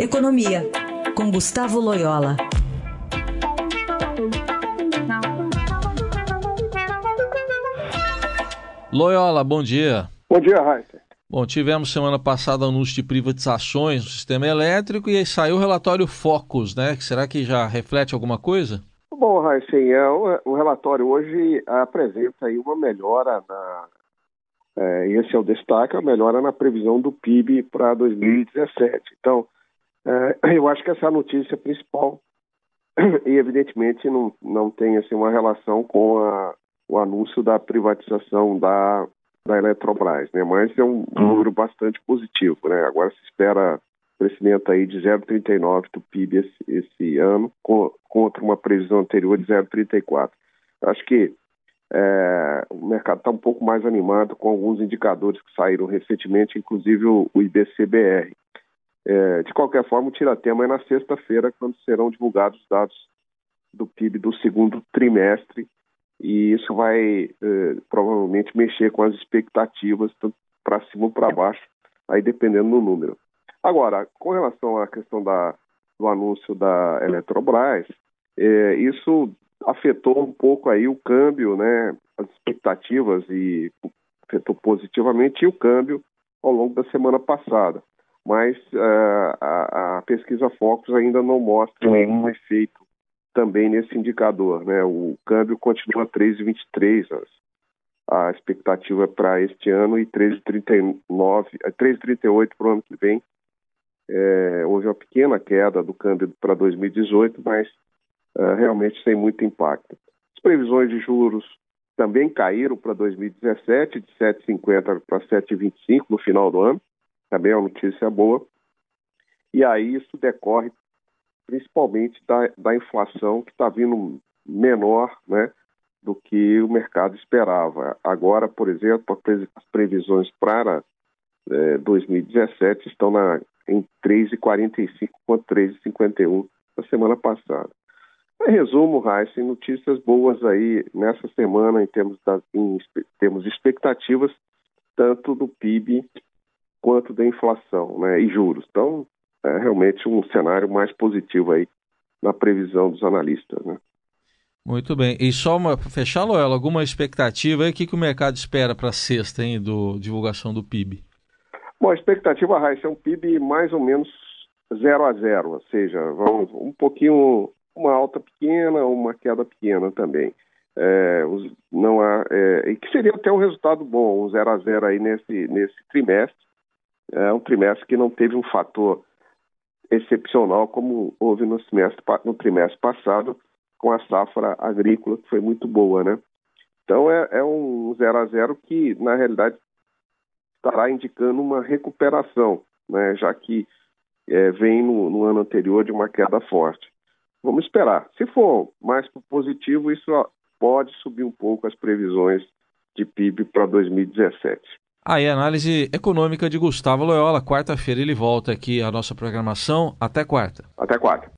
Economia, com Gustavo Loyola. Loyola, bom dia. Bom dia, Raíssa. Bom, tivemos semana passada anúncio de privatizações no sistema elétrico e aí saiu o relatório Focus, né? Será que já reflete alguma coisa? Bom, Raíssa, é, o, o relatório hoje apresenta aí uma melhora na, é, esse é o destaque, a melhora na previsão do PIB para 2017. Então, eu acho que essa é a notícia principal e, evidentemente, não, não tem assim, uma relação com a, o anúncio da privatização da, da Eletrobras, né? mas é um número bastante positivo. Né? Agora se espera crescimento aí de 0,39 do PIB esse, esse ano, com, contra uma previsão anterior de 0,34. Acho que é, o mercado está um pouco mais animado com alguns indicadores que saíram recentemente, inclusive o, o IBCBR. É, de qualquer forma, o tiratema é na sexta-feira, quando serão divulgados os dados do PIB do segundo trimestre, e isso vai é, provavelmente mexer com as expectativas, tanto para cima ou para baixo, aí dependendo do número. Agora, com relação à questão da, do anúncio da Eletrobras, é, isso afetou um pouco aí o câmbio, né, as expectativas e afetou positivamente o câmbio ao longo da semana passada. Mas uh, a, a, pesquisa Focus ainda não mostra nenhum efeito também nesse indicador, né? O câmbio continua 3,23, a expectativa para este ano e 3,39, 3,38 para o ano que vem. É, houve uma pequena queda do câmbio para 2018, mas uh, realmente sem muito impacto. As previsões de juros também caíram para 2017, de 7,50 para 7,25 no final do ano, também é uma notícia boa. E aí isso decorre principalmente da, da inflação que está vindo menor né, do que o mercado esperava. Agora, por exemplo, as previsões para é, 2017 estão na, em 3,45 contra 3,51 da semana passada. Em resumo, Raíssa, notícias boas aí nessa semana em termos, das, em termos de expectativas, tanto do PIB quanto da inflação né, e juros. Então, é realmente um cenário mais positivo aí na previsão dos analistas. Né? Muito bem. E só para fechar, Loela, alguma expectativa aí? O que, que o mercado espera para a sexta, hein, do divulgação do PIB? Bom, a expectativa, Raíssa, é um PIB mais ou menos zero a zero, ou seja, vamos um pouquinho uma alta pequena, uma queda pequena também. É, os, não há, é, e que seria até um resultado bom, um 0 a 0 aí nesse, nesse trimestre. É um trimestre que não teve um fator excepcional como houve no, semestre, no trimestre passado com a safra agrícola, que foi muito boa, né? Então é, é um 0 a 0 que, na realidade, estará indicando uma recuperação, né? já que é, vem no, no ano anterior de uma queda forte. Vamos esperar. Se for mais positivo, isso pode subir um pouco as previsões de PIB para 2017. Aí, a análise econômica de Gustavo Loyola. Quarta-feira ele volta aqui à nossa programação. Até quarta. Até quarta.